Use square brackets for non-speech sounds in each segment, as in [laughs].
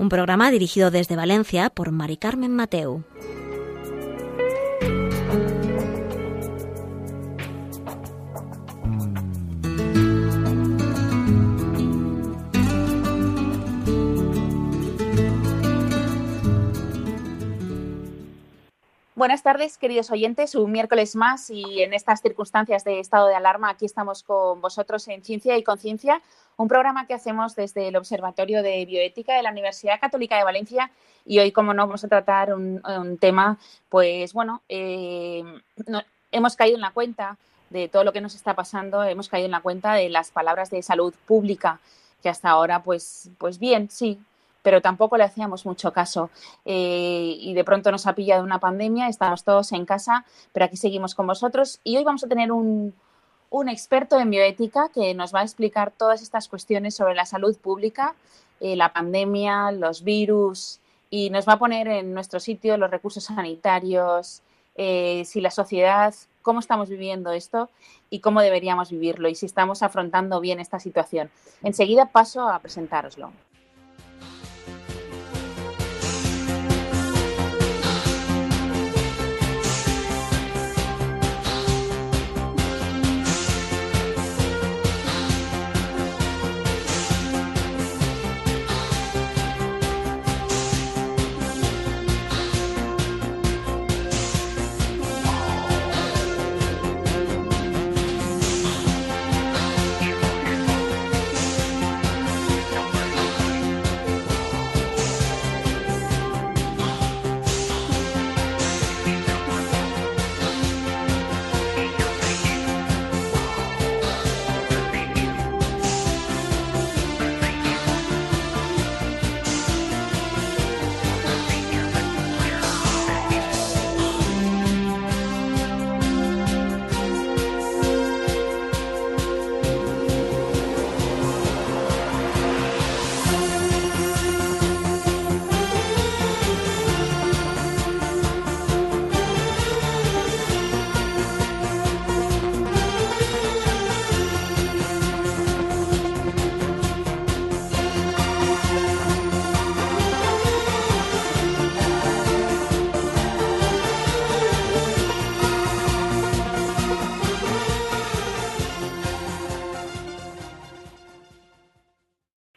Un programa dirigido desde Valencia por Mari Carmen Mateu. Buenas tardes, queridos oyentes. Un miércoles más y en estas circunstancias de estado de alarma, aquí estamos con vosotros en Ciencia y Conciencia, un programa que hacemos desde el Observatorio de Bioética de la Universidad Católica de Valencia. Y hoy, como no, vamos a tratar un, tema, pues bueno, eh, hemos caído en la cuenta de todo lo que nos está pasando, hemos caído en la cuenta de las palabras de salud pública que hasta ahora, pues, pues bien, sí, pero tampoco le hacíamos mucho caso. Eh, y de pronto nos ha pillado una pandemia, estamos todos en casa, pero aquí seguimos con vosotros y hoy vamos a tener un, experto en bioética que nos va a explicar todas estas cuestiones sobre la salud pública, eh, la pandemia, los virus y nos va a poner en nuestro sitio los recursos sanitarios, eh, si la sociedad, cómo estamos viviendo esto y cómo deberíamos vivirlo y si estamos afrontando bien esta situación. Enseguida paso a presentároslo.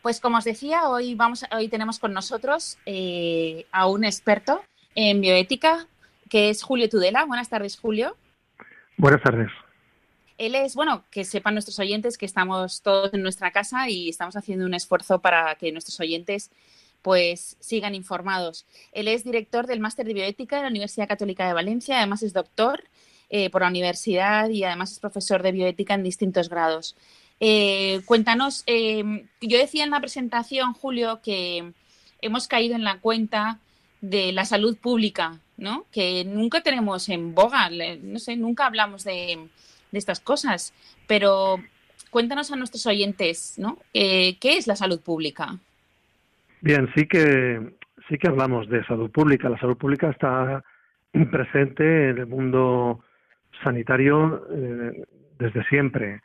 Pues como os decía, hoy, vamos, hoy tenemos con nosotros eh, a un experto en bioética, que es Julio Tudela. Buenas tardes, Julio. Buenas tardes. Él es, bueno, que sepan nuestros oyentes que estamos todos en nuestra casa y estamos haciendo un esfuerzo para que nuestros oyentes pues sigan informados. Él es director del máster de bioética de la Universidad Católica de Valencia, además es doctor eh, por la universidad y además es profesor de bioética en distintos grados. Eh, cuéntanos, em, yo decía en la presentación, Julio, que hemos caído en la cuenta de la salud pública, ¿no? Que nunca tenemos en boga, no sé, nunca hablamos de, estas cosas, pero cuéntanos a nuestros oyentes, ¿no? Eh, ¿Qué es la salud pública? Bien, sí que sí que hablamos de salud pública. La salud pública está presente en el mundo sanitario eh, desde siempre.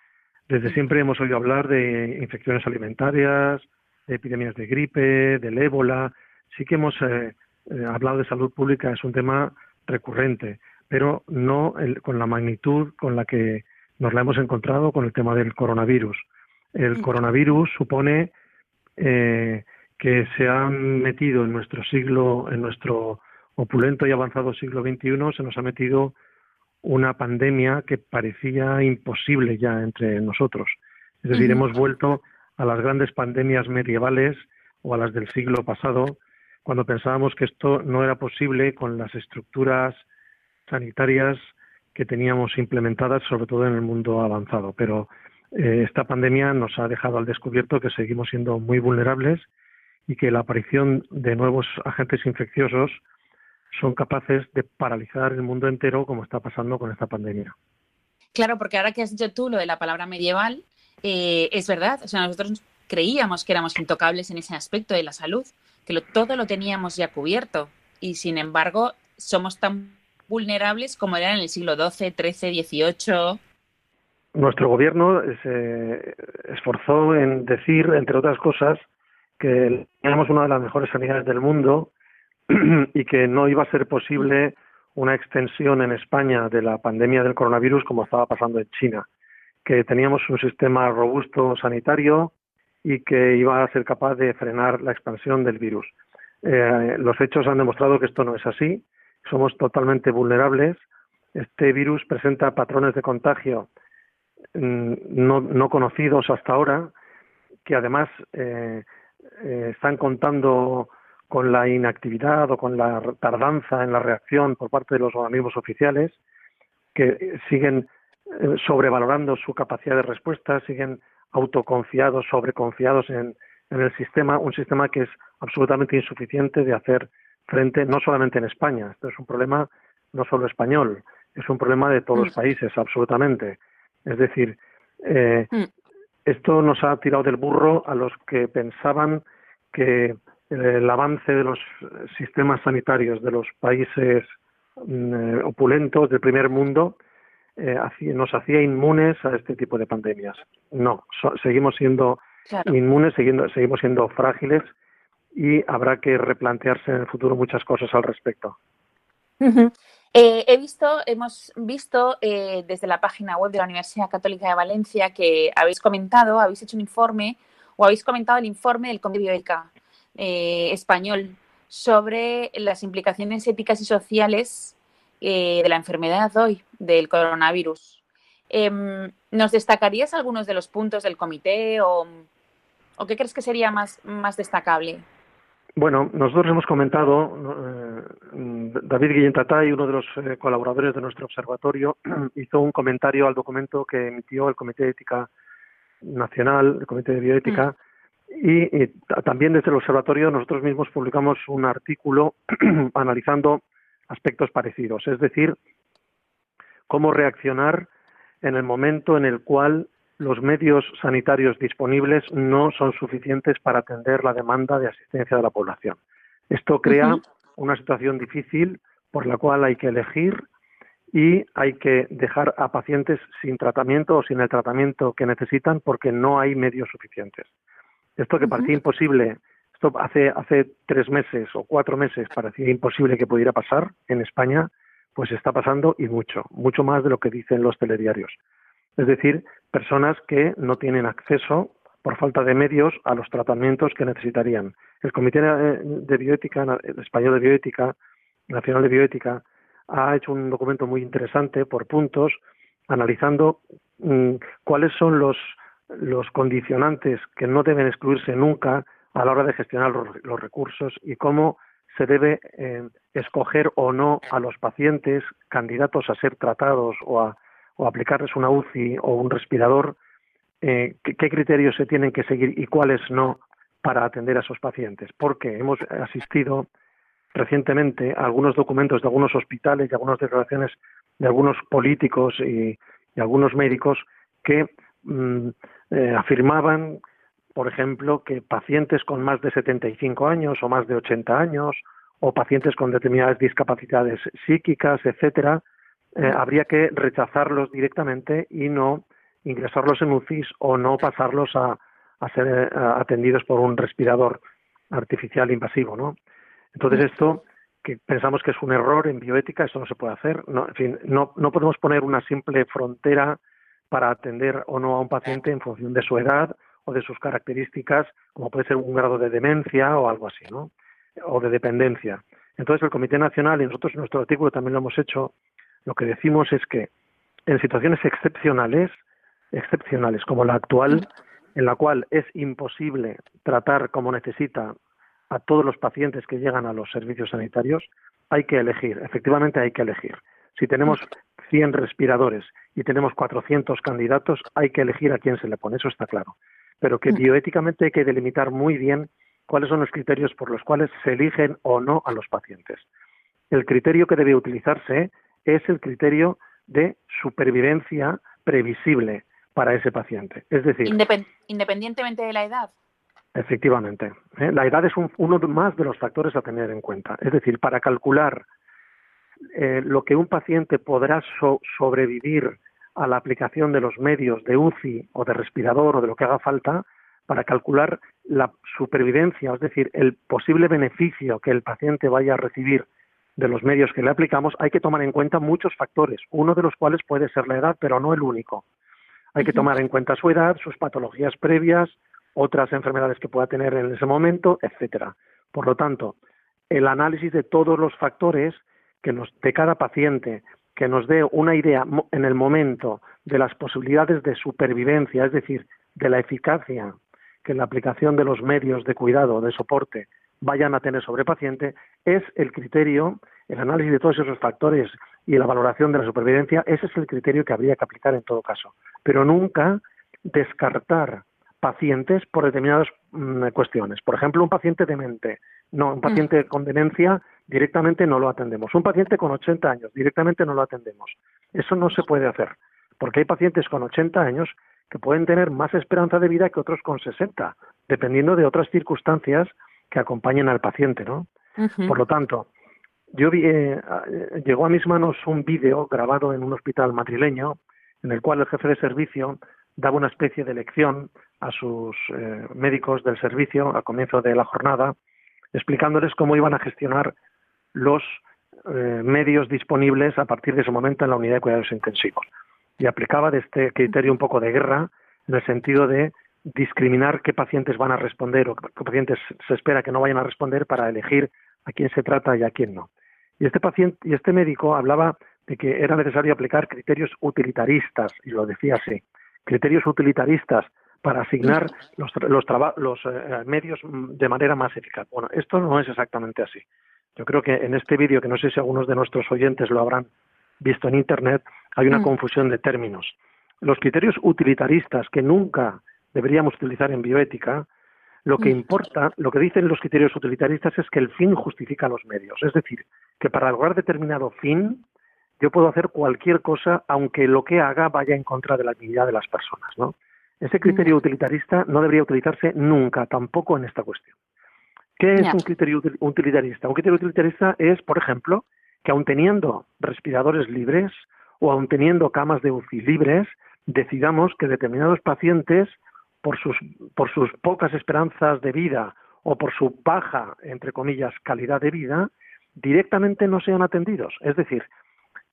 Desde siempre hemos oído hablar de infecciones alimentarias, de epidemias de gripe, del ébola. Sí que hemos eh, eh, hablado de salud pública, es un tema recurrente, pero no con la magnitud con la que nos la hemos encontrado con el tema del coronavirus. El coronavirus supone eh, que se han metido en nuestro siglo, en nuestro opulento y avanzado siglo XXI, se nos ha metido una pandemia que parecía imposible ya entre nosotros. Es decir, hemos vuelto a las grandes pandemias medievales o a las del siglo pasado, cuando pensábamos que esto no era posible con las estructuras sanitarias que teníamos implementadas, sobre todo en el mundo avanzado. Pero eh, esta pandemia nos ha dejado al descubierto que seguimos siendo muy vulnerables y que la aparición de nuevos agentes infecciosos son capaces de paralizar el mundo entero como está pasando con esta pandemia. Claro, porque ahora que has dicho tú lo de la palabra medieval, eh, es verdad, o sea, nosotros creíamos que éramos intocables en ese aspecto de la salud, que todo lo teníamos ya cubierto y sin embargo somos tan vulnerables como eran en el siglo XII, XIII, XVIII. Nuestro gobierno se esforzó en decir, entre otras cosas, que teníamos una de las mejores sanidades del mundo [clears throat] y que no iba a ser posible una extensión en España de la pandemia del coronavirus como estaba pasando en China, que teníamos un sistema robusto sanitario y que iba a ser capaz de frenar la expansión del virus. Eh, los hechos han demostrado que esto no es así, somos totalmente vulnerables. Este virus presenta patrones de contagio mm, no, conocidos hasta ahora, que además eh, eh, están contando con la inactividad o con la tardanza en la reacción por parte de los organismos oficiales, que siguen eh, sobrevalorando su capacidad de respuesta, siguen autoconfiados, sobreconfiados en, en el sistema, un sistema que es absolutamente insuficiente de hacer frente, no solamente en España, esto es un problema no solo español, es un problema de todos los mm. países, absolutamente. Es decir, eh, mm. esto nos ha tirado del burro a los que pensaban que el avance de los sistemas sanitarios de los países mm, eh, opulentos del primer mundo eh, nos hacía inmunes a este tipo de pandemias. No, seguimos siendo inmunes, seguimos siendo frágiles y habrá que replantearse en el futuro muchas cosas al respecto. Eh, he visto, hemos visto desde la página web de la Universidad Católica de Valencia que habéis comentado, habéis hecho un informe o habéis comentado el informe del Comité Bioética eh, español sobre las implicaciones éticas y sociales eh, de la enfermedad hoy, del coronavirus. Em, ¿Nos destacarías algunos de los puntos del comité o, qué crees que sería más, más destacable? Bueno, nosotros hemos comentado, eh, David Guillén Tatay, uno de los colaboradores de nuestro observatorio, [clears throat] hizo un comentario al documento que emitió el Comité de Ética Nacional, el Comité de Bioética, Y, también desde el observatorio nosotros mismos publicamos un artículo [clears throat] analizando aspectos parecidos, es decir, cómo reaccionar en el momento en el cual los medios sanitarios disponibles no son suficientes para atender la demanda de asistencia de la población. Esto crea una situación difícil por la cual hay que elegir y hay que dejar a pacientes sin tratamiento o sin el tratamiento que necesitan porque no hay medios suficientes. Esto que parecía imposible, esto hace, hace tres meses o cuatro meses parecía imposible que pudiera pasar en España, pues está pasando y mucho, mucho más de lo que dicen los telediarios. Es decir, personas que no tienen acceso por falta de medios a los tratamientos que necesitarían. El Comité de Bioética, el Español de Bioética, Nacional de Bioética, ha hecho un documento muy interesante por puntos, analizando mm, cuáles son los los condicionantes que no deben excluirse nunca a la hora de gestionar los, recursos y cómo se debe eh, escoger o no a los pacientes candidatos a ser tratados o a o aplicarles una UCI o un respirador, eh, qué, criterios se tienen que seguir y cuáles no para atender a esos pacientes. Porque hemos asistido recientemente a algunos documentos de algunos hospitales y algunas declaraciones de algunos políticos y, algunos médicos que mm, eh, afirmaban, por ejemplo, que pacientes con más de 75 años o más de 80 años o pacientes con determinadas discapacidades psíquicas, etcétera, eh, habría que rechazarlos directamente y no ingresarlos en UCIs o no pasarlos a, ser eh, atendidos por un respirador artificial invasivo, ¿no? Entonces esto que pensamos que es un error en bioética, eso no se puede hacer. No, en fin, no, no podemos poner una simple frontera para atender o no a un paciente en función de su edad o de sus características, como puede ser un grado de demencia o algo así, ¿no? O de dependencia. Entonces, el Comité Nacional, y nosotros en nuestro artículo también lo hemos hecho, lo que decimos es que en situaciones excepcionales, excepcionales como la actual, en la cual es imposible tratar como necesita a todos los pacientes que llegan a los servicios sanitarios, hay que elegir, efectivamente hay que elegir. Si tenemos 100 respiradores y tenemos 400 candidatos, hay que elegir a quién se le pone, eso está claro. Pero que bioéticamente hay que delimitar muy bien cuáles son los criterios por los cuales se eligen o no a los pacientes. El criterio que debe utilizarse es el criterio de supervivencia previsible para ese paciente. Es decir, independientemente de la edad. Efectivamente. ¿eh? La edad es uno más de los factores a tener en cuenta. Es decir, para calcular eh, lo que un paciente podrá sobrevivir a la aplicación de los medios de UCI o de respirador o de lo que haga falta, para calcular la supervivencia, es decir, el posible beneficio que el paciente vaya a recibir de los medios que le aplicamos, hay que tomar en cuenta muchos factores, uno de los cuales puede ser la edad, pero no el único. Hay que tomar en cuenta su edad, sus patologías previas, otras enfermedades que pueda tener en ese momento, etcétera. Por lo tanto, el análisis de todos los factores que nos, de cada paciente, que nos dé una idea en el momento de las posibilidades de supervivencia, es decir, de la eficacia que la aplicación de los medios de cuidado, de soporte, vayan a tener sobre paciente, es el criterio, el análisis de todos esos factores y la valoración de la supervivencia, ese es el criterio que habría que aplicar en todo caso. Pero nunca descartar pacientes por determinadas mm, cuestiones. Por ejemplo, un paciente demente. No, un paciente mm. con demencia directamente no lo atendemos. Un paciente con 80 años directamente no lo atendemos. Eso no se puede hacer, porque hay pacientes con 80 años que pueden tener más esperanza de vida que otros con 60, dependiendo de otras circunstancias que acompañen al paciente, ¿no? Por lo tanto, yo vi, eh, llegó a mis manos un vídeo grabado en un hospital madrileño en el cual el jefe de servicio daba una especie de lección a sus eh, médicos del servicio al comienzo de la jornada, explicándoles cómo iban a gestionar los eh, medios disponibles a partir de ese momento en la unidad de cuidados intensivos. Y aplicaba de este criterio un poco de guerra en el sentido de discriminar qué pacientes van a responder o qué pacientes se espera que no vayan a responder para elegir a quién se trata y a quién no. Y este paciente y este médico hablaba de que era necesario aplicar criterios utilitaristas y lo decía así criterios utilitaristas para asignar los, los, eh, medios de manera más eficaz. Bueno, esto no es exactamente así. Yo creo que en este vídeo, que no sé si algunos de nuestros oyentes lo habrán visto en Internet, hay una mm. confusión de términos. Los criterios utilitaristas que nunca deberíamos utilizar en bioética, lo que mm. importa, lo que dicen los criterios utilitaristas es que el fin justifica los medios. Es decir, que para lograr determinado fin yo puedo hacer cualquier cosa aunque lo que haga vaya en contra de la dignidad de las personas, ¿no? Ese criterio mm. utilitarista no debería utilizarse nunca, tampoco en esta cuestión. ¿Qué es un criterio utilitarista? Un criterio utilitarista es, por ejemplo, que aun teniendo respiradores libres o aun teniendo camas de UCI libres, decidamos que determinados pacientes, por sus, por sus pocas esperanzas de vida o por su baja, entre comillas, calidad de vida, directamente no sean atendidos. Es decir,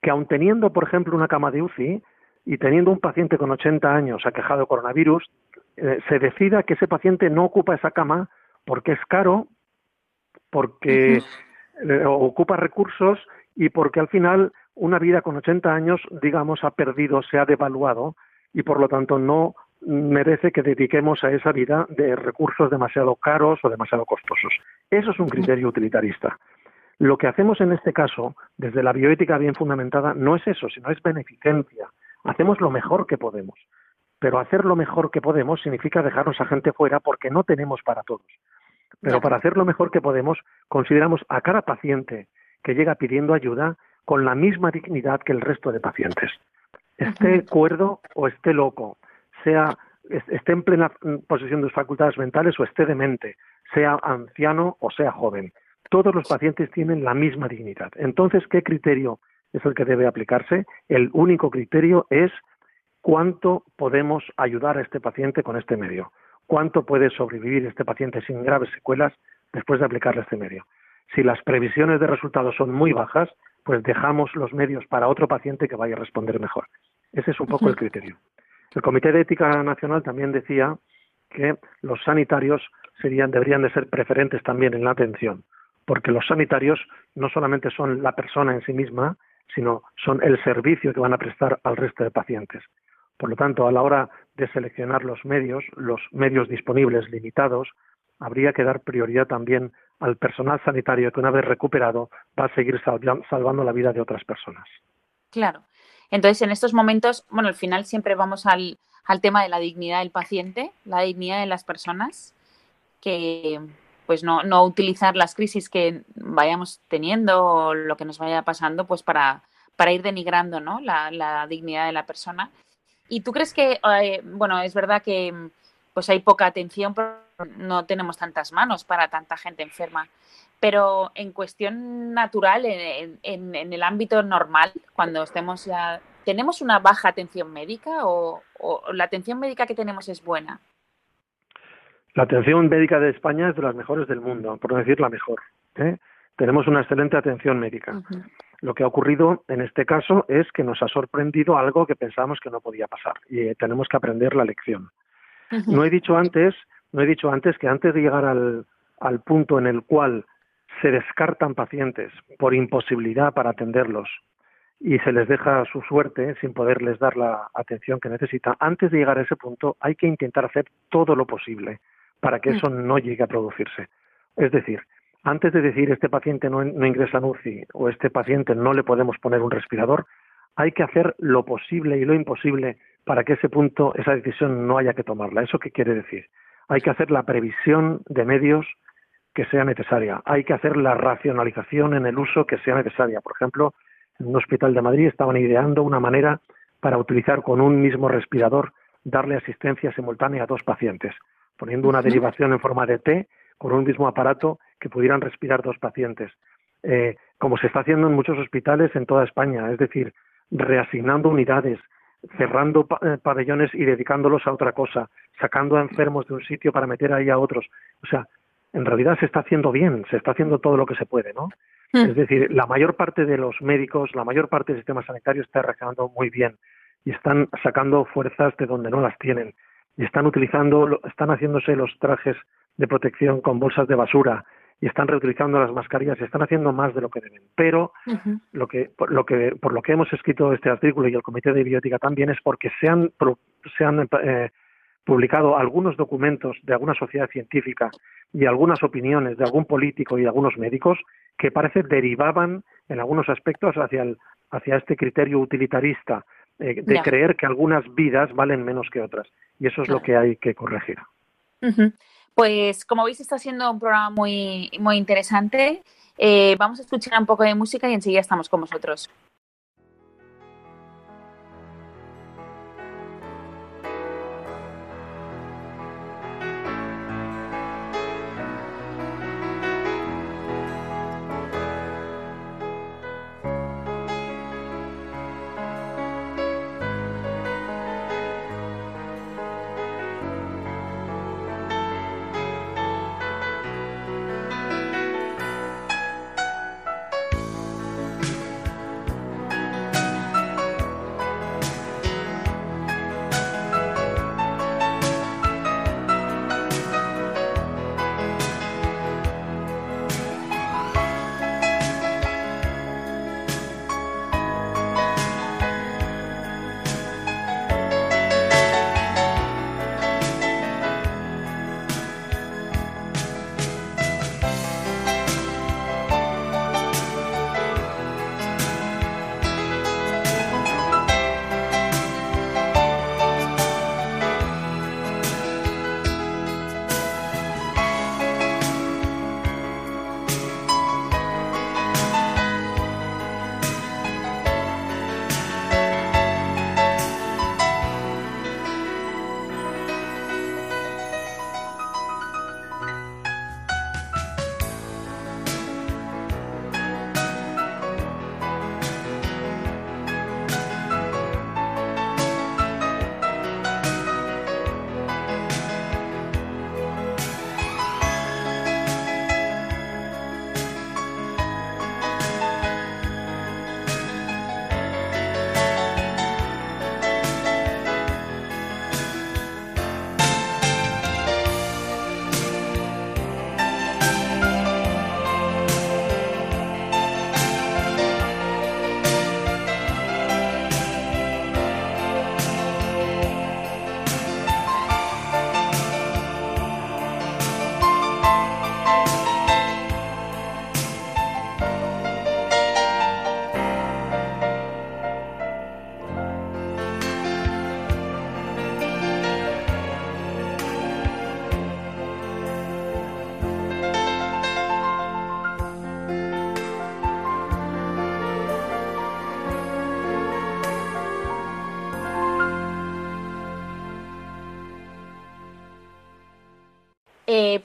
que aun teniendo, por ejemplo, una cama de UCI y teniendo un paciente con 80 años aquejado de coronavirus, eh, se decida que ese paciente no ocupa esa cama porque es caro, porque eh, ocupa recursos y porque al final una vida con 80 años, digamos, ha perdido, se ha devaluado y por lo tanto no merece que dediquemos a esa vida de recursos demasiado caros o demasiado costosos. Eso es un criterio utilitarista. Lo que hacemos en este caso, desde la bioética bien fundamentada, no es eso, sino es beneficencia. Hacemos lo mejor que podemos. Pero hacer lo mejor que podemos significa dejarnos a gente fuera porque no tenemos para todos. Pero para hacer lo mejor que podemos, consideramos a cada paciente que llega pidiendo ayuda con la misma dignidad que el resto de pacientes. Esté cuerdo o esté loco, sea esté en plena posesión de sus facultades mentales o esté demente, sea anciano o sea joven todos los pacientes tienen la misma dignidad. Entonces, ¿qué criterio es el que debe aplicarse? El único criterio es cuánto podemos ayudar a este paciente con este medio, cuánto puede sobrevivir este paciente sin graves secuelas después de aplicarle este medio. Si las previsiones de resultados son muy bajas, pues dejamos los medios para otro paciente que vaya a responder mejor. Ese es un poco el criterio. El Comité de Ética Nacional también decía que los sanitarios serían, deberían de ser preferentes también en la atención porque los sanitarios no solamente son la persona en sí misma, sino son el servicio que van a prestar al resto de pacientes. Por lo tanto, a la hora de seleccionar los medios, los medios disponibles limitados, habría que dar prioridad también al personal sanitario que una vez recuperado va a seguir salvando la vida de otras personas. Claro. Entonces, en estos momentos, bueno, al final siempre vamos al, tema de la dignidad del paciente, la dignidad de las personas, que pues no, utilizar las crisis que vayamos teniendo o lo que nos vaya pasando, pues para, ir denigrando ¿no? la dignidad de la persona. ¿Y tú crees que, eh, bueno, es verdad que pues hay poca atención, no tenemos tantas manos para tanta gente enferma, pero en cuestión natural, en, en, el ámbito normal, cuando estemos ya, ¿tenemos una baja atención médica o, o la atención médica que tenemos es buena? La atención médica de España es de las mejores del mundo, por no decir la mejor. ¿eh? Tenemos una excelente atención médica. Lo que ha ocurrido en este caso es que nos ha sorprendido algo que pensábamos que no podía pasar y eh, tenemos que aprender la lección. No he dicho antes, no he dicho antes que antes de llegar al, al punto en el cual se descartan pacientes por imposibilidad para atenderlos y se les deja su suerte sin poderles dar la atención que necesitan, antes de llegar a ese punto hay que intentar hacer todo lo posible para que mm. eso no llegue a producirse. Es decir, antes de decir este paciente no, ingresa en UCI o este paciente no le podemos poner un respirador, hay que hacer lo posible y lo imposible para que ese punto, esa decisión no haya que tomarla. ¿Eso qué quiere decir? Hay que hacer la previsión de medios que sea necesaria. Hay que hacer la racionalización en el uso que sea necesaria. Por ejemplo, en un hospital de Madrid estaban ideando una manera para utilizar con un mismo respirador, darle asistencia simultánea a dos pacientes poniendo una derivación en forma de T con un mismo aparato que pudieran respirar dos pacientes, eh, como se está haciendo en muchos hospitales en toda España, es decir, reasignando unidades, cerrando eh, pabellones y dedicándolos a otra cosa, sacando a enfermos de un sitio para meter ahí a otros. O sea, en realidad se está haciendo bien, se está haciendo todo lo que se puede, ¿no? Hmm. Es decir, la mayor parte de los médicos, la mayor parte del sistema sanitario está reaccionando muy bien y están sacando fuerzas de donde no las tienen y están utilizando, están haciéndose los trajes de protección con bolsas de basura y están reutilizando las mascarillas y están haciendo más de lo que deben. Pero lo que, por, lo que, por lo que hemos escrito este artículo y el Comité de Biótica también es porque se han, se han eh, publicado algunos documentos de alguna sociedad científica y algunas opiniones de algún político y algunos médicos que parece derivaban en algunos aspectos hacia, el, hacia este criterio utilitarista eh, de creer que algunas vidas valen menos que otras. Y eso es lo que hay que corregir. Pues como veis está siendo un programa muy, muy interesante. Eh, vamos a escuchar un poco de música y enseguida estamos con vosotros.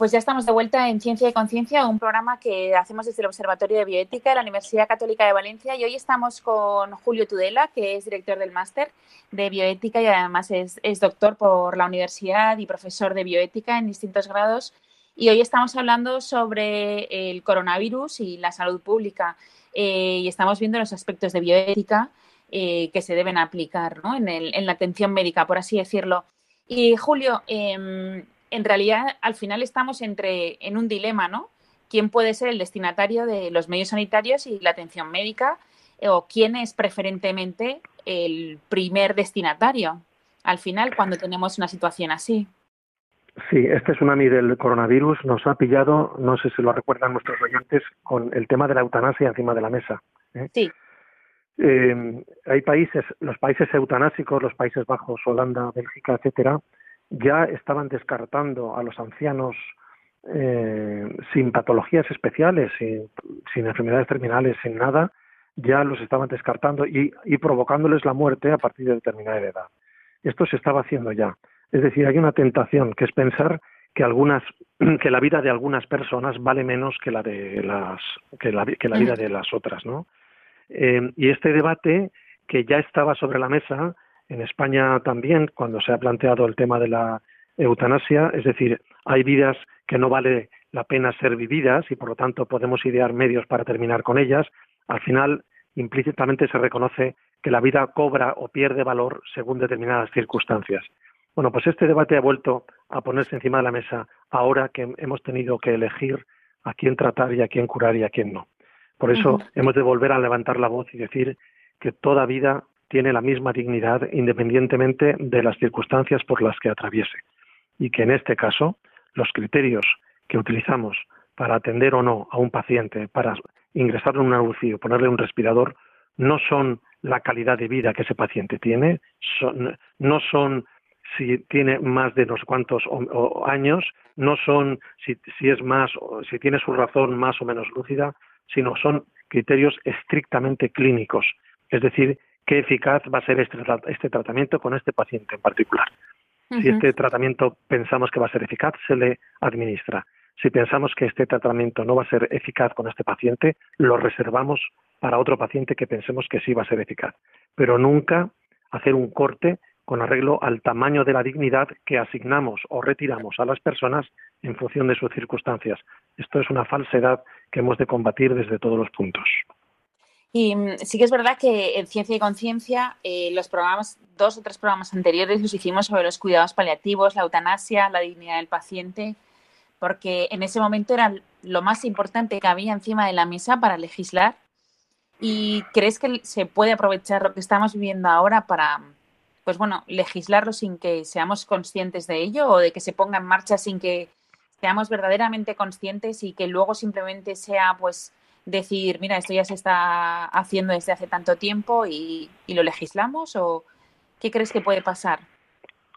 Pues ya estamos de vuelta en Ciencia y Conciencia, un programa que hacemos desde el Observatorio de Bioética de la Universidad Católica de Valencia y hoy estamos con Julio Tudela, que es director del máster de Bioética y además es, doctor por la universidad y profesor de Bioética en distintos grados. Y hoy estamos hablando sobre el coronavirus y la salud pública eh, y estamos viendo los aspectos de bioética eh, que se deben aplicar en, en, la atención médica, por así decirlo. Y Julio, em, en realidad al final estamos entre, en un dilema, ¿no? ¿Quién puede ser el destinatario de los medios sanitarios y la atención médica? ¿O quién es preferentemente el primer destinatario al final cuando tenemos una situación así? Sí, este tsunami del coronavirus nos ha pillado, no sé si lo recuerdan nuestros oyentes, con el tema de la eutanasia encima de la mesa. ¿eh? Sí. Eh, hay países, los países eutanásicos, los Países Bajos, Holanda, Bélgica, etcétera, ya estaban descartando a los ancianos eh, sin patologías especiales, sin, enfermedades terminales, sin nada, ya los estaban descartando y, provocándoles la muerte a partir de determinada edad. Esto se estaba haciendo ya. Es decir, hay una tentación que es pensar que algunas [clears throat] que la vida de algunas personas vale menos que la de las que la, que la vida de las otras, ¿no? Eh, y este debate que ya estaba sobre la mesa en España también, cuando se ha planteado el tema de la eutanasia, es decir, hay vidas que no vale la pena ser vividas y por lo tanto podemos idear medios para terminar con ellas, al final implícitamente se reconoce que la vida cobra o pierde valor según determinadas circunstancias. Bueno, pues este debate ha vuelto a ponerse encima de la mesa ahora que hemos tenido que elegir a quién tratar y a quién curar y a quién no. Por eso hemos de volver a levantar la voz y decir que toda vida tiene la misma dignidad independientemente de las circunstancias por las que atraviese. Y que en este caso los criterios que utilizamos para atender o no a un paciente, para ingresarlo en una o ponerle un respirador, no son la calidad de vida que ese paciente tiene, no son si tiene más de unos cuantos años, no son si, si es más, si tiene su razón más o menos lúcida, sino son criterios estrictamente clínicos. Es decir, qué eficaz va a ser este, este, tratamiento con este paciente en particular. Si este tratamiento pensamos que va a ser eficaz, se le administra. Si pensamos que este tratamiento no va a ser eficaz con este paciente, lo reservamos para otro paciente que pensemos que sí va a ser eficaz. Pero nunca hacer un corte con arreglo al tamaño de la dignidad que asignamos o retiramos a las personas en función de sus circunstancias. Esto es una falsedad que hemos de combatir desde todos los puntos. Y mm, sí que es verdad que en Ciencia y Conciencia, eh, los programas, dos o tres programas anteriores los hicimos sobre los cuidados paliativos, la eutanasia, la dignidad del paciente, porque en ese momento era lo más importante que había encima de la mesa para legislar. ¿Y crees que se puede aprovechar lo que estamos viviendo ahora para, pues bueno, legislarlo sin que seamos conscientes de ello o de que se ponga en marcha sin que seamos verdaderamente conscientes y que luego simplemente sea, pues, decir, mira, esto ya se está haciendo desde hace tanto tiempo y, lo legislamos? ¿O qué crees que puede pasar?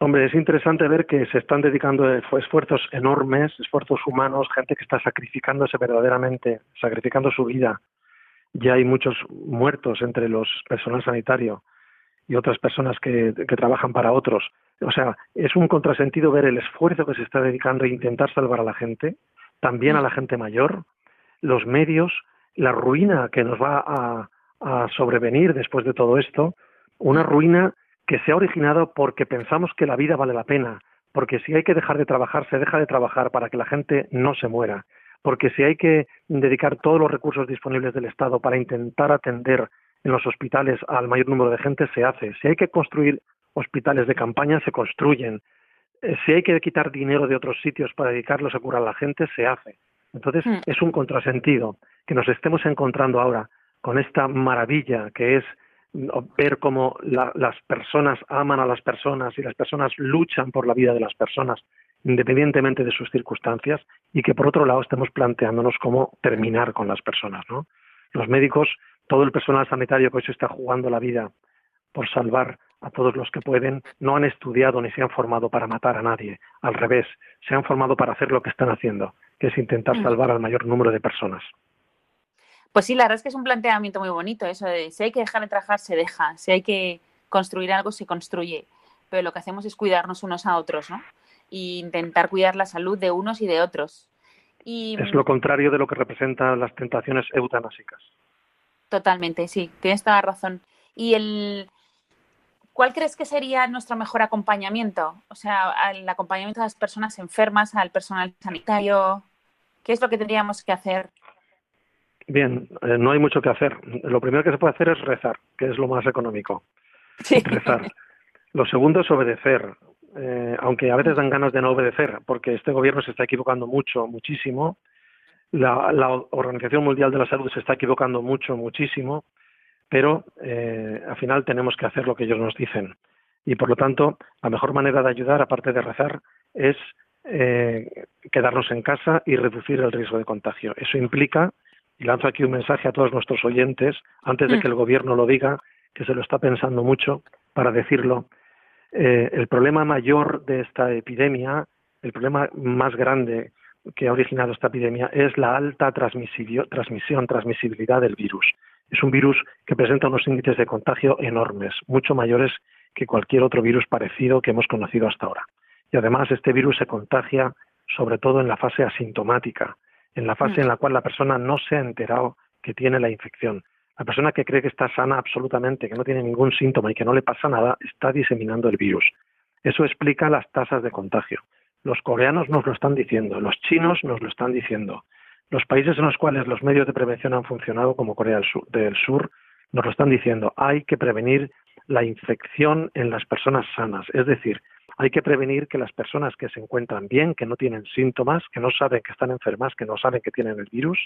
Hombre, es interesante ver que se están dedicando esfuerzos enormes, esfuerzos humanos, gente que está sacrificándose verdaderamente, sacrificando su vida. Ya hay muchos muertos entre los personal sanitario y otras personas que, que trabajan para otros. O sea, es un contrasentido ver el esfuerzo que se está dedicando a intentar salvar a la gente, también a la gente mayor, los medios, la ruina que nos va a, sobrevenir después de todo esto, una ruina que se ha originado porque pensamos que la vida vale la pena, porque si hay que dejar de trabajar, se deja de trabajar para que la gente no se muera, porque si hay que dedicar todos los recursos disponibles del Estado para intentar atender en los hospitales al mayor número de gente, se hace. Si hay que construir hospitales de campaña, se construyen. Eh, si hay que quitar dinero de otros sitios para dedicarlos a curar a la gente, se hace. Entonces, hmm. es un contrasentido que nos estemos encontrando ahora con esta maravilla que es ver cómo las personas aman a las personas y las personas luchan por la vida de las personas independientemente de sus circunstancias y que por otro lado estemos planteándonos cómo terminar con las personas, ¿no? Los médicos, todo el personal sanitario que hoy se está jugando la vida por salvar a todos los que pueden, no han estudiado ni se han formado para matar a nadie. Al revés, se han formado para hacer lo que están haciendo, que es intentar mm. salvar al mayor número de personas. Pues sí, la verdad es que es un planteamiento muy bonito, eso de si hay que dejar de trabajar, se deja, si hay que construir algo, se construye, pero lo que hacemos es cuidarnos unos a otros, ¿no? e intentar cuidar la salud de unos y de otros. Y, es lo contrario de lo que representan las tentaciones eutanásicas. Totalmente, sí, tienes toda razón. ¿Y el cuál crees que sería nuestro mejor acompañamiento? O sea, el acompañamiento a las personas enfermas, al personal sanitario. ¿Qué es lo que tendríamos que hacer? Bien, eh, no hay mucho que hacer. Lo primero que se puede hacer es rezar, que es lo más económico. Sí. Rezar. Lo segundo es obedecer, eh, aunque a veces dan ganas de no obedecer, porque este gobierno se está equivocando mucho, muchísimo. La, la Organización Mundial de la Salud se está equivocando mucho, muchísimo, pero eh, al final tenemos que hacer lo que ellos nos dicen. Y por lo tanto, la mejor manera de ayudar, aparte de rezar, es eh, quedarnos en casa y reducir el riesgo de contagio. Eso implica y lanzo aquí un mensaje a todos nuestros oyentes, antes de mm. que el gobierno lo diga, que se lo está pensando mucho para decirlo. Eh, el problema mayor de esta epidemia, el problema más grande que ha originado esta epidemia es la alta transmisión, transmisibilidad del virus. Es un virus que presenta unos índices de contagio enormes, mucho mayores que cualquier otro virus parecido que hemos conocido hasta ahora. Y además este virus se contagia sobre todo en la fase asintomática, en la fase en la cual la persona no se ha enterado que tiene la infección. La persona que cree que está sana absolutamente, que no tiene ningún síntoma y que no le pasa nada, está diseminando el virus. Eso explica las tasas de contagio. Los coreanos nos lo están diciendo, los chinos nos lo están diciendo. Los países en los cuales los medios de prevención han funcionado, como Corea del Sur, del Sur nos lo están diciendo. Hay que prevenir la infección en las personas sanas. Es decir, hay que prevenir que las personas que se encuentran bien, que no tienen síntomas, que no saben que están enfermas, que no saben que tienen el virus,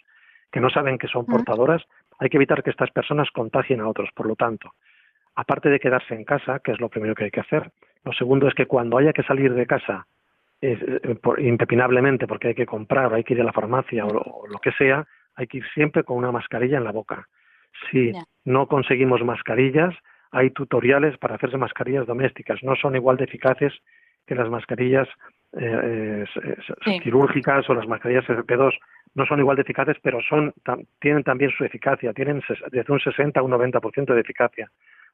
que no saben que son portadoras, hay que evitar que estas personas contagien a otros. Por lo tanto, aparte de quedarse en casa, que es lo primero que hay que hacer, lo segundo es que cuando haya que salir de casa eh, impepinablemente porque hay que comprar o hay que ir a la farmacia o, lo que sea, hay que ir siempre con una mascarilla en la boca. Si no conseguimos mascarillas, hay tutoriales para hacerse mascarillas domésticas. No son igual de eficaces que las mascarillas eh, eh, quirúrgicas o las mascarillas FP2. No son igual de eficaces, pero son, tienen también su eficacia. Tienen desde un 60 a un 90% de eficacia.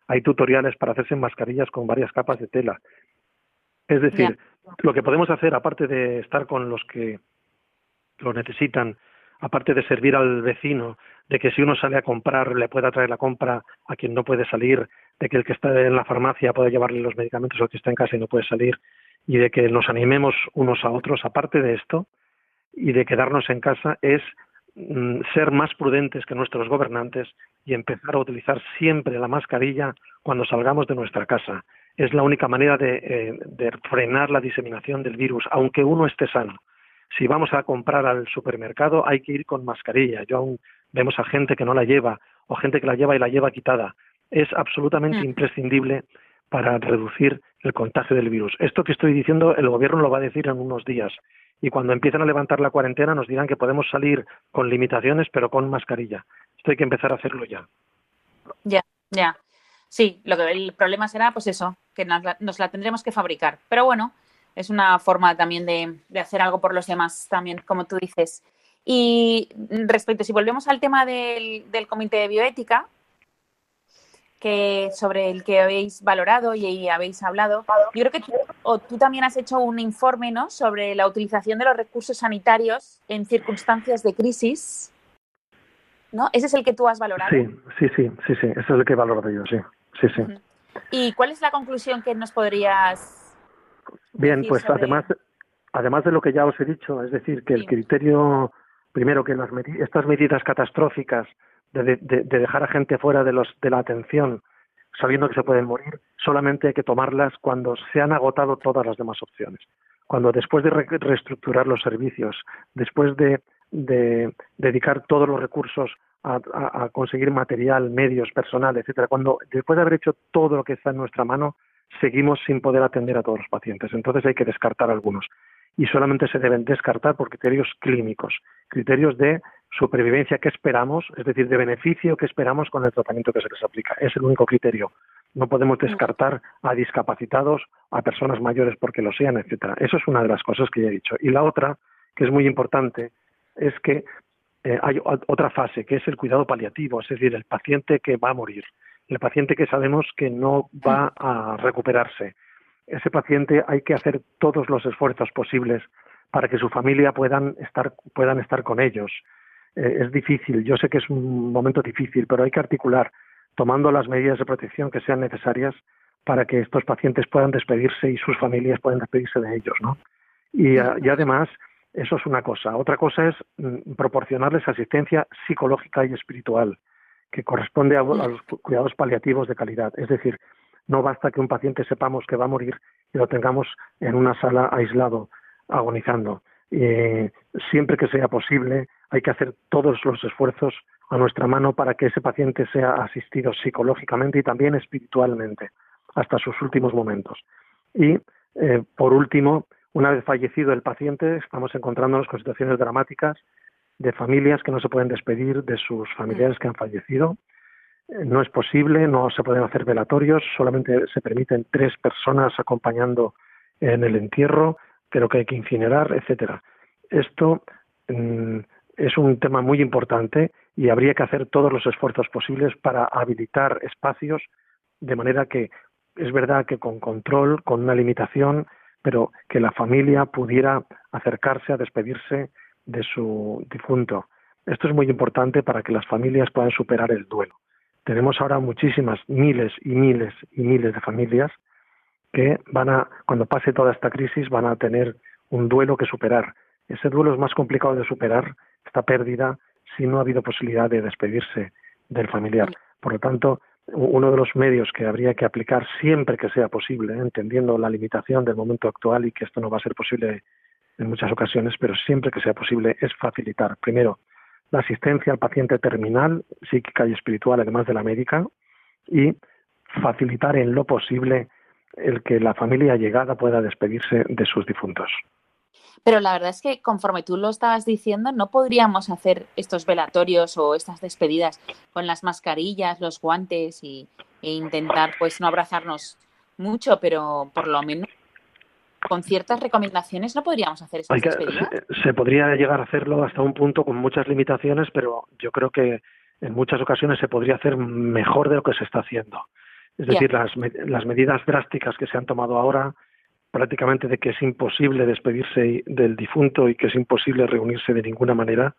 Hay tutoriales para hacerse mascarillas con varias capas de tela. Es decir, lo que podemos hacer, aparte de estar con los que lo necesitan, aparte de servir al vecino, de que si uno sale a comprar le pueda traer la compra a quien no puede salir, de que el que está en la farmacia pueda llevarle los medicamentos al que está en casa y no puede salir, y de que nos animemos unos a otros, aparte de esto, y de quedarnos en casa, es mm, ser más prudentes que nuestros gobernantes y empezar a utilizar siempre la mascarilla cuando salgamos de nuestra casa. Es la única manera de, eh, de frenar la diseminación del virus, aunque uno esté sano. Si vamos a comprar al supermercado hay que ir con mascarilla. Yo aún vemos a gente que no la lleva o gente que la lleva y la lleva quitada es absolutamente mm. imprescindible para reducir el contagio del virus. Esto que estoy diciendo el gobierno lo va a decir en unos días y cuando empiecen a levantar la cuarentena nos dirán que podemos salir con limitaciones pero con mascarilla. Esto hay que empezar a hacerlo ya. Ya, ya. Sí, lo que el problema será pues eso, que nos la, nos la tendremos que fabricar. Pero bueno, es una forma también de, de, hacer algo por los demás también, como tú dices. Y respecto, si volvemos al tema del, del comité de bioética, que sobre el que habéis valorado y habéis hablado. Yo creo que tú, o tú también has hecho un informe ¿no? sobre la utilización de los recursos sanitarios en circunstancias de crisis. ¿No? ¿Ese es el que tú has valorado? Sí, sí, sí, sí, sí. ese es el que he valorado yo, sí. sí, sí. ¿Y cuál es la conclusión que nos podrías Bien, pues además, además de lo que ya os he dicho, es decir, que el criterio, primero que las estas medidas catastróficas de, dejar a gente fuera de, los, de la atención sabiendo que se pueden morir, solamente hay que tomarlas cuando se han agotado todas las demás opciones. Cuando después de reestructurar los servicios, después de, dedicar todos los recursos a, a, conseguir material, medios, personal, etcétera, cuando después de haber hecho todo lo que está en nuestra mano, seguimos sin poder atender a todos los pacientes. Entonces hay que descartar algunos. Y solamente se deben descartar por criterios clínicos, criterios de supervivencia que esperamos, es decir, de beneficio que esperamos con el tratamiento que se les aplica. Es el único criterio. No podemos descartar a discapacitados, a personas mayores porque lo sean, etcétera. Eso es una de las cosas que ya he dicho. Y la otra, que es muy importante, es que eh, hay otra fase, que es el cuidado paliativo, es decir, el paciente que va a morir, el paciente que sabemos que no va a recuperarse. ese paciente hay que hacer todos los esfuerzos posibles para que su familia puedan estar, puedan estar con ellos. Eh, es difícil, yo sé que es un momento difícil, pero hay que articular tomando las medidas de protección que sean necesarias para que estos pacientes puedan despedirse y sus familias puedan despedirse de ellos, ¿no? Y, y además, eso es una cosa. Otra cosa es mm, proporcionarles asistencia psicológica y espiritual, que corresponde a, los cuidados paliativos de calidad. Es decir, no basta que un paciente sepamos que va a morir y lo tengamos en una sala aislado, agonizando. siempre que sea posible, hay que hacer todos los esfuerzos a nuestra mano para que ese paciente sea asistido psicológicamente y también espiritualmente hasta sus últimos momentos. Y, eh, por último, una vez fallecido el paciente, estamos encontrándonos con situaciones dramáticas de familias que no se pueden despedir de sus familiares que han fallecido. Eh, no es posible, no se pueden hacer velatorios, solamente se permiten tres personas acompañando en el entierro, pero que hay que incinerar, etcétera. Esto mm, es un tema muy importante y habría que hacer todos los esfuerzos posibles para habilitar espacios de manera que es verdad que con control, con una limitación, pero que la familia pudiera acercarse a despedirse de su difunto. Esto es muy importante para que las familias puedan superar el duelo. Tenemos ahora muchísimas, miles y miles y miles de familias que van a, cuando pase toda esta crisis, van a tener un duelo que superar. Ese duelo es más complicado de superar, esta pérdida, si no ha habido posibilidad de despedirse del familiar. Por lo tanto, uno de los medios que habría que aplicar siempre que sea posible, entendiendo la limitación del momento actual y que esto no va a ser posible en muchas ocasiones, pero siempre que sea posible es facilitar, primero, la asistencia al paciente terminal, psíquica y espiritual, además de la médica, y facilitar en lo posible el que la familia llegada pueda despedirse de sus difuntos. Pero la verdad es que conforme tú lo estabas diciendo, no podríamos hacer estos velatorios o estas despedidas con las mascarillas, los guantes y, e intentar pues no abrazarnos mucho, pero por lo menos con ciertas recomendaciones no podríamos hacer esas despedidas. Se, podría llegar a hacerlo hasta un punto con muchas limitaciones, pero yo creo que en muchas ocasiones se podría hacer mejor de lo que se está haciendo. Es decir, las, las medidas drásticas que se han tomado ahora prácticamente de que es imposible despedirse del difunto y que es imposible reunirse de ninguna manera,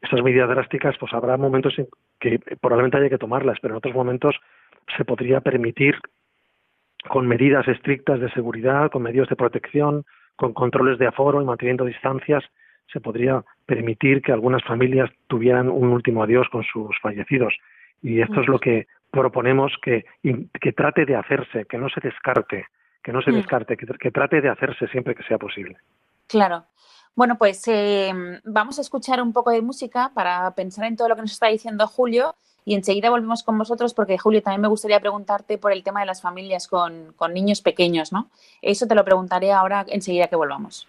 estas medidas drásticas, pues habrá momentos en que probablemente haya que tomarlas, pero en otros momentos se podría permitir con medidas estrictas de seguridad, con medios de protección, con controles de aforo y manteniendo distancias, se podría permitir que algunas familias tuvieran un último adiós con sus fallecidos. Y esto es lo que proponemos que, que trate de hacerse, que no se descarte, que no se mm. descarte, que, trate de hacerse siempre que sea posible. Claro. Bueno, pues em, vamos a escuchar un poco de música para pensar en todo lo que nos está diciendo Julio y enseguida volvemos con vosotros porque Julio también me gustaría preguntarte por el tema de las familias con, con niños pequeños, ¿no? Eso te lo preguntaré ahora enseguida que volvamos.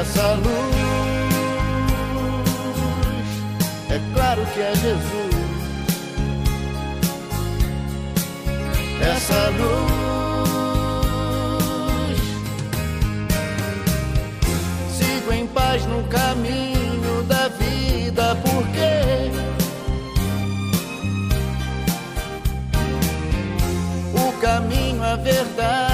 Essa luz, é claro que é Jesus. Essa luz mais no caminho da vida, porque o caminho, a verdade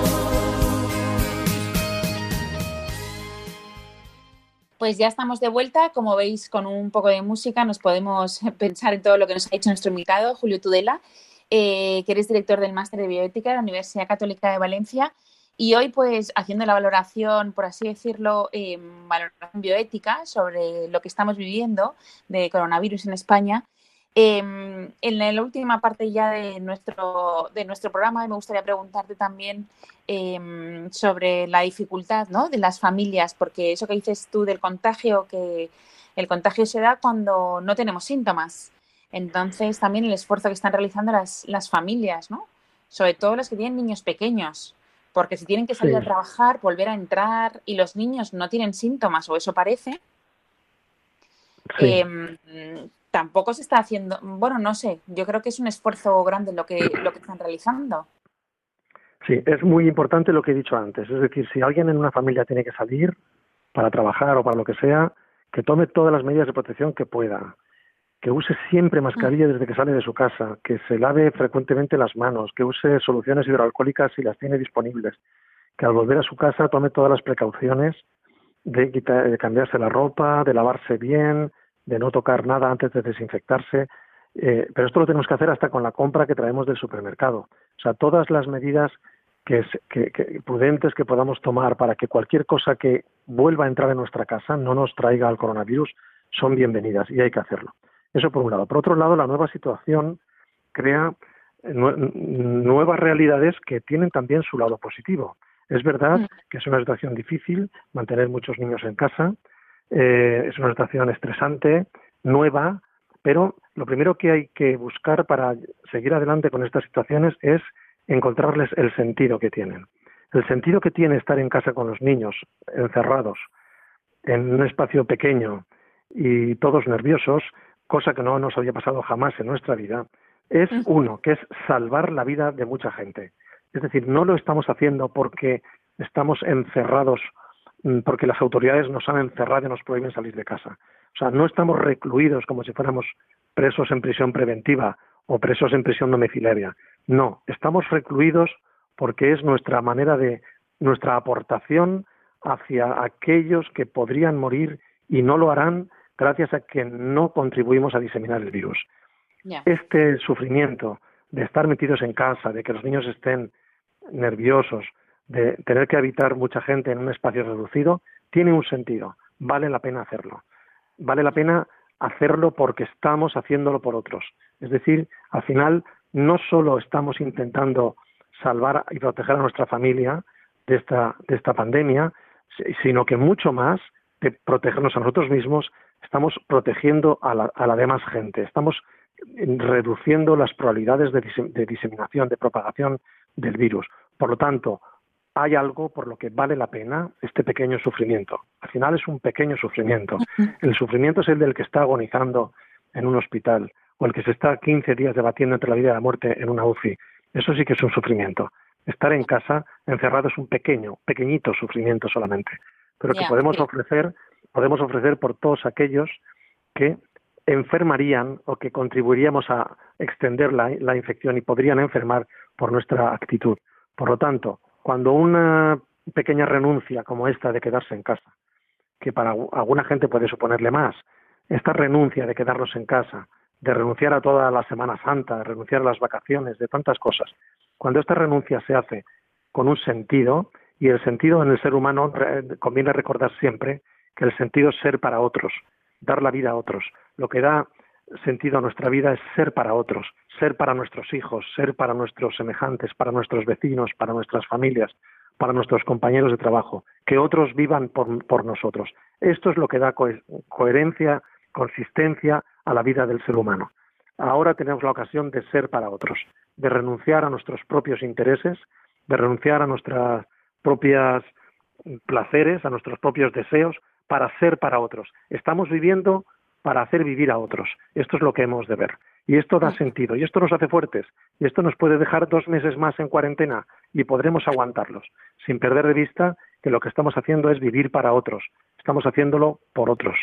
Pues ya estamos de vuelta, como veis, con un poco de música nos podemos [laughs] pensar en todo lo que nos ha dicho nuestro invitado, Julio Tudela, eh, que eres director del Máster de Bioética de la Universidad Católica de Valencia. Y hoy, pues, haciendo la valoración, por así decirlo, eh, valoración bioética sobre lo que estamos viviendo de coronavirus en España, Em, en la última parte ya de nuestro, de nuestro programa me gustaría preguntarte también em, sobre la dificultad ¿no? de las familias, porque eso que dices tú del contagio, que el contagio se da cuando no tenemos síntomas. Entonces también el esfuerzo que están realizando las, las familias, ¿no? sobre todo las que tienen niños pequeños, porque si tienen que salir a trabajar, volver a entrar y los niños no tienen síntomas, o eso parece, em, tampoco se está haciendo, bueno, no sé, yo creo que es un esfuerzo grande lo que, lo que están realizando. Sí, es muy importante lo que he dicho antes, es decir, si alguien en una familia tiene que salir para trabajar o para lo que sea, que tome todas las medidas de protección que pueda, que use siempre mascarilla desde que sale de su casa, que se lave frecuentemente las manos, que use soluciones hidroalcohólicas si las tiene disponibles, que al volver a su casa tome todas las precauciones de, de cambiarse la ropa, de lavarse bien, de no tocar nada antes de desinfectarse. Eh, pero esto lo tenemos que hacer hasta con la compra que traemos del supermercado. O sea, todas las medidas que, prudentes que podamos tomar para que cualquier cosa que vuelva a entrar en nuestra casa no nos traiga al coronavirus son bienvenidas y hay que hacerlo. Eso por un lado. Por otro lado, la nueva situación crea nuevas realidades que tienen también su lado positivo. Es verdad mm. que es una situación difícil mantener muchos niños en casa, eh, es una situación estresante, nueva, pero lo primero que hay que buscar para seguir adelante con estas situaciones es encontrarles el sentido que tienen. El sentido que tiene estar en casa con los niños, encerrados, en un espacio pequeño y todos nerviosos, cosa que no nos había pasado jamás en nuestra vida, es uno, que es salvar la vida de mucha gente. Es decir, no lo estamos haciendo porque estamos encerrados porque las autoridades nos han encerrado y nos prohíben salir de casa. O sea, no estamos recluidos como si fuéramos presos en prisión preventiva o presos en prisión domiciliaria. No, estamos recluidos porque es nuestra manera de, nuestra aportación hacia aquellos que podrían morir y no lo harán gracias a que no contribuimos a diseminar el virus. Este sufrimiento de estar metidos en casa, de que los niños estén nerviosos, de tener que habitar mucha gente en un espacio reducido, tiene un sentido. Vale la pena hacerlo. Vale la pena hacerlo porque estamos haciéndolo por otros. Es decir, al final no solo estamos intentando salvar y proteger a nuestra familia de esta, de esta pandemia, sino que mucho más de protegernos a nosotros mismos, estamos protegiendo a la, a la demás gente, estamos reduciendo las probabilidades de diseminación, de propagación del virus. Por lo tanto, hay algo por lo que vale la pena este pequeño sufrimiento. Al final es un pequeño sufrimiento. El sufrimiento es el del que está agonizando en un hospital o el que se está 15 días debatiendo entre la vida y la muerte en una UCI. Eso sí que es un sufrimiento. Estar en casa encerrado es un pequeño, pequeñito sufrimiento solamente, pero que podemos ofrecer, podemos ofrecer por todos aquellos que enfermarían o que contribuiríamos a extender la infección y podrían enfermar por nuestra actitud. Por lo tanto, cuando una pequeña renuncia como esta de quedarse en casa, que para alguna gente puede suponerle más, esta renuncia de quedarnos en casa de renunciar a toda la Semana Santa, de renunciar a las vacaciones, de tantas cosas. Cuando esta renuncia se hace con un sentido, y el sentido en el ser humano conviene recordar siempre que el sentido es ser para otros, dar la vida a otros. Lo que da sentido a nuestra vida es ser para otros, ser para nuestros hijos, ser para nuestros semejantes, para nuestros vecinos, para nuestras familias, para nuestros compañeros de trabajo, que otros vivan por, nosotros. Esto es lo que da coherencia, consistencia a la vida del ser humano. Ahora tenemos la ocasión de ser para otros, de renunciar a nuestros propios intereses, de renunciar a nuestros propios placeres, a nuestros propios deseos, para ser para otros. Estamos viviendo para hacer vivir a otros. Esto es lo que hemos de ver. Y esto da sentido, y esto nos hace fuertes, y esto nos puede dejar dos meses más en cuarentena y podremos aguantarlos, sin perder de vista que lo que estamos haciendo es vivir para otros, estamos haciéndolo por otros.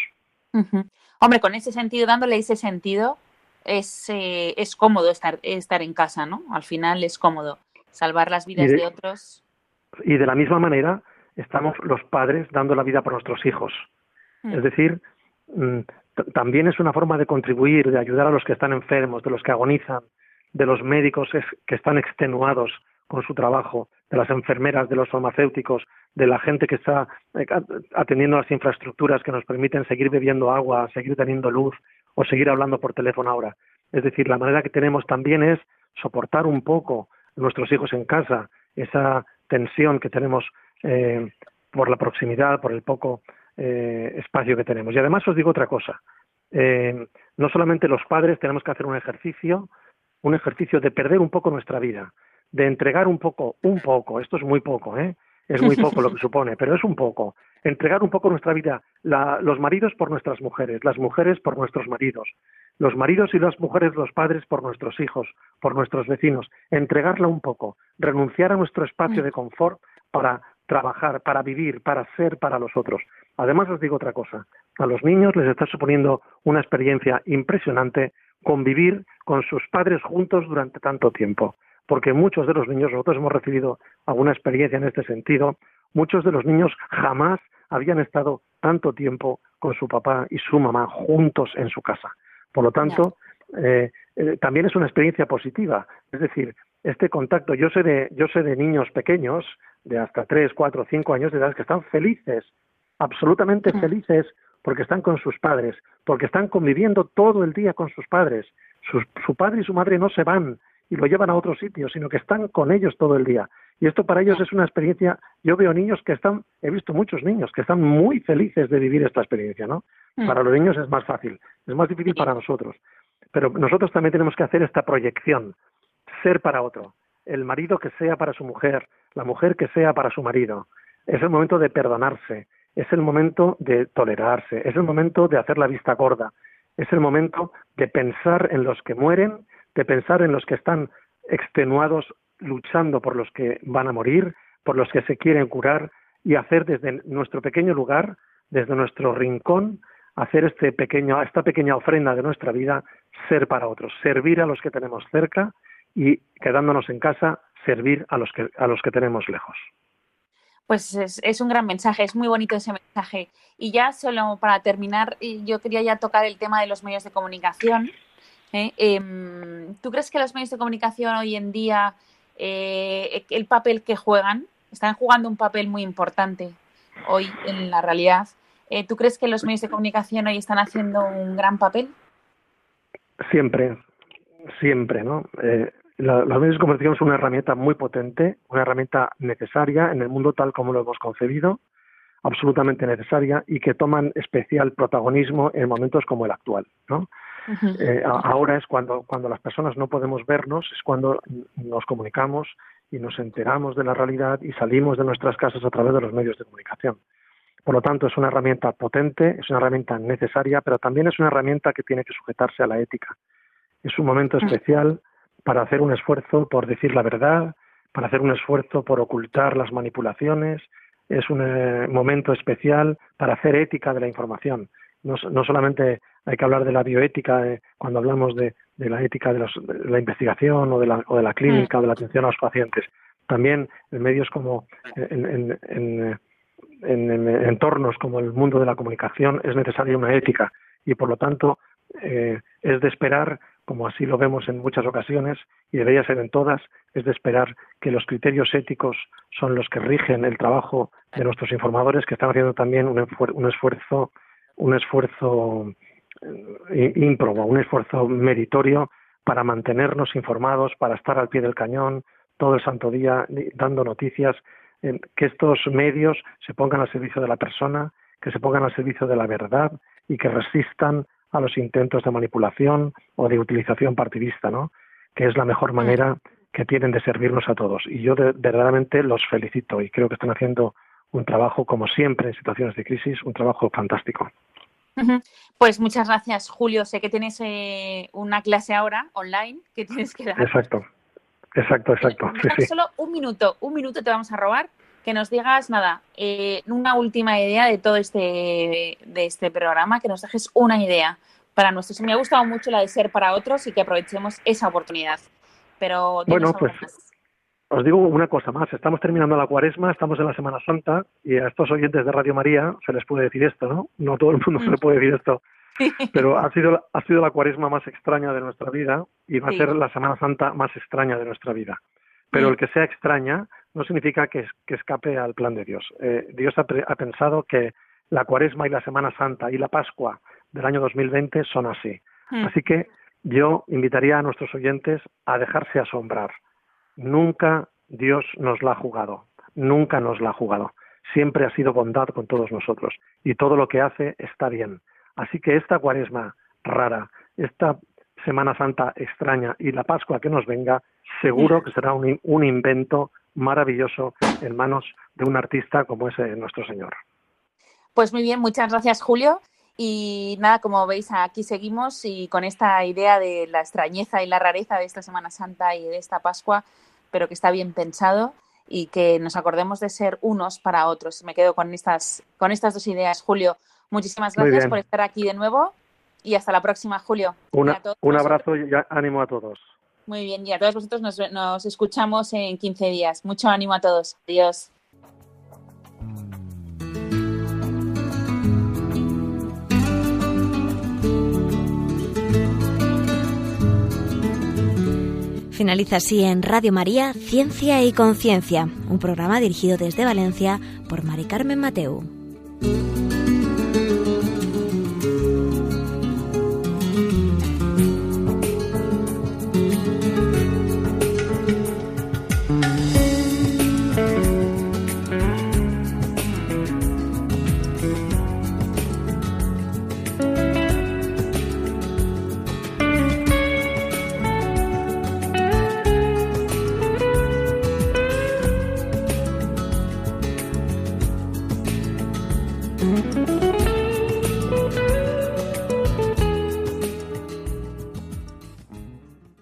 Hombre, con ese sentido, dándole ese sentido, es, eh, es cómodo estar, estar en casa, ¿no? Al final es cómodo salvar las vidas de, otros. Y de la misma manera, estamos los padres dando la vida por nuestros hijos. Mm. Es decir, mm, también es una forma de contribuir, de ayudar a los que están enfermos, de los que agonizan, de los médicos que están extenuados con su trabajo, de las enfermeras, de los farmacéuticos, de la gente que está eh, atendiendo las infraestructuras que nos permiten seguir bebiendo agua, seguir teniendo luz o seguir hablando por teléfono ahora. Es decir, la manera que tenemos también es soportar un poco nuestros hijos en casa, esa tensión que tenemos eh, por la proximidad, por el poco eh, espacio que tenemos. Y además os digo otra cosa. Eh, no solamente los padres tenemos que hacer un ejercicio, un ejercicio de perder un poco nuestra vida, de entregar un poco, un poco, esto es muy poco, ¿eh? es muy poco lo que [laughs] supone, pero es un poco, entregar un poco nuestra vida, los maridos por nuestras mujeres, las mujeres por nuestros maridos, los maridos y las mujeres, los padres por nuestros hijos, por nuestros vecinos, entregarla un poco, renunciar a nuestro espacio de confort para trabajar, para vivir, para ser para los otros. Además, os digo otra cosa. A los niños les está suponiendo una experiencia impresionante convivir con sus padres juntos durante tanto tiempo. Porque muchos de los niños, nosotros hemos recibido alguna experiencia en este sentido, muchos de los niños jamás habían estado tanto tiempo con su papá y su mamá juntos en su casa. Por lo tanto, eh, eh, también es una experiencia positiva. Es decir, este contacto, yo sé de, yo sé de niños pequeños, de hasta tres, cuatro, cinco años de edad, que están felices absolutamente mm. felices porque están con sus padres, porque están conviviendo todo el día con sus padres. su padre y su madre no se van y lo llevan a otro sitio, sino que están con ellos todo el día. Y esto para ellos es una experiencia, yo veo niños que están, he visto muchos niños que están muy felices de vivir esta experiencia, ¿no? Mm. Para los niños es más fácil, es más difícil para nosotros. Pero nosotros también tenemos que hacer esta proyección, ser para otro. El marido que sea para su mujer, la mujer que sea para su marido. Es el momento de perdonarse, es el momento de tolerarse, es el momento de hacer la vista gorda, es el momento de pensar en los que mueren, de pensar en los que están extenuados luchando por los que van a morir, por los que se quieren curar y hacer desde nuestro pequeño lugar, desde nuestro rincón, hacer este pequeño, esta pequeña ofrenda de nuestra vida, ser para otros, servir a los que tenemos cerca y quedándonos en casa, servir a los que, a los que tenemos lejos pues es, un gran mensaje, es muy bonito ese mensaje. Y ya solo para terminar, yo quería ya tocar el tema de los medios de comunicación. ¿eh? Em, ¿Tú crees que los medios de comunicación hoy en día, eh, el papel que juegan, están jugando un papel muy importante hoy en la realidad? Eh, ¿Tú crees que los medios de comunicación hoy están haciendo un gran papel? Siempre, siempre, ¿no? Los medios de comunicación son una herramienta muy potente, una herramienta necesaria en el mundo tal como lo hemos concebido, absolutamente necesaria y que toman especial protagonismo en momentos como el actual. ¿no? Eh, ahora es cuando, cuando las personas no podemos vernos, es cuando nos comunicamos y nos enteramos de la realidad y salimos de nuestras casas a través de los medios de comunicación. Por lo tanto, es una herramienta potente, es una herramienta necesaria, pero también es una herramienta que tiene que sujetarse a la ética. Es un momento especial para hacer un esfuerzo por decir la verdad, para hacer un esfuerzo por ocultar las manipulaciones. Es un eh, momento especial para hacer ética de la información. No, solamente hay que hablar de la bioética eh, cuando hablamos de, la ética de, la investigación o de la, o de la clínica o de la atención a los pacientes. También en medios como en, en, en entornos como el mundo de la comunicación es necesaria una ética y por lo tanto eh, es de esperar, como así lo vemos en muchas ocasiones, y debería ser en todas, es de esperar que los criterios éticos son los que rigen el trabajo de nuestros informadores, que están haciendo también un, esfuerzo, un esfuerzo eh, ímprobo, un esfuerzo meritorio para mantenernos informados, para estar al pie del cañón todo el santo día dando noticias, que estos medios se pongan al servicio de la persona, que se pongan al servicio de la verdad y que resistan a los intentos de manipulación o de utilización partidista, ¿no? Que es la mejor manera que tienen de servirnos a todos. Y yo verdaderamente los felicito y creo que están haciendo un trabajo, como siempre en situaciones de crisis, un trabajo fantástico. Pues muchas gracias, Julio. Sé que tienes eh, una clase ahora online que tienes que dar. Exacto, exacto, exacto. Solo un minuto, un minuto te vamos a robar que nos digas nada, eh, una última idea de todo este de este programa, que nos dejes una idea para nuestros. Me ha gustado mucho la de ser para otros y que aprovechemos esa oportunidad. Pero bueno, pues os digo una cosa más. Estamos terminando la cuaresma, estamos en la Semana Santa y a estos oyentes de Radio María se les puede decir esto, ¿no? No todo el mundo se le puede decir esto. Pero ha sido, ha sido la cuaresma más extraña de nuestra vida y va a ser la Semana Santa más extraña de nuestra vida. Pero el que sea extraña no significa que, escape al plan de Dios. Eh, Dios ha, pensado que la Cuaresma y la Semana Santa y la Pascua del año 2020 son así. Hmm. Así que yo invitaría a nuestros oyentes a dejarse asombrar. Nunca Dios nos la ha jugado, nunca nos la ha jugado. Siempre ha sido bondad con todos nosotros y todo lo que hace está bien. Así que esta Cuaresma rara, esta Semana Santa extraña y la Pascua que nos venga, seguro [laughs] que será un invento maravilloso en manos de un artista como es nuestro Señor. Pues muy bien, muchas gracias Julio. Y nada, como veis, aquí seguimos y con esta idea de la extrañeza y la rareza de esta Semana Santa y de esta Pascua, pero que está bien pensado y que nos acordemos de ser unos para otros. Me quedo con estas, con estas dos ideas. Julio, muchísimas gracias por estar aquí de nuevo y hasta la próxima, Julio. un abrazo y ánimo a todos. Muy bien, y a todos vosotros nos, escuchamos en 15 días. Mucho ánimo a todos. Adiós. Finaliza así en Radio María Ciencia y Conciencia, un programa dirigido desde Valencia por Mari Carmen Mateu.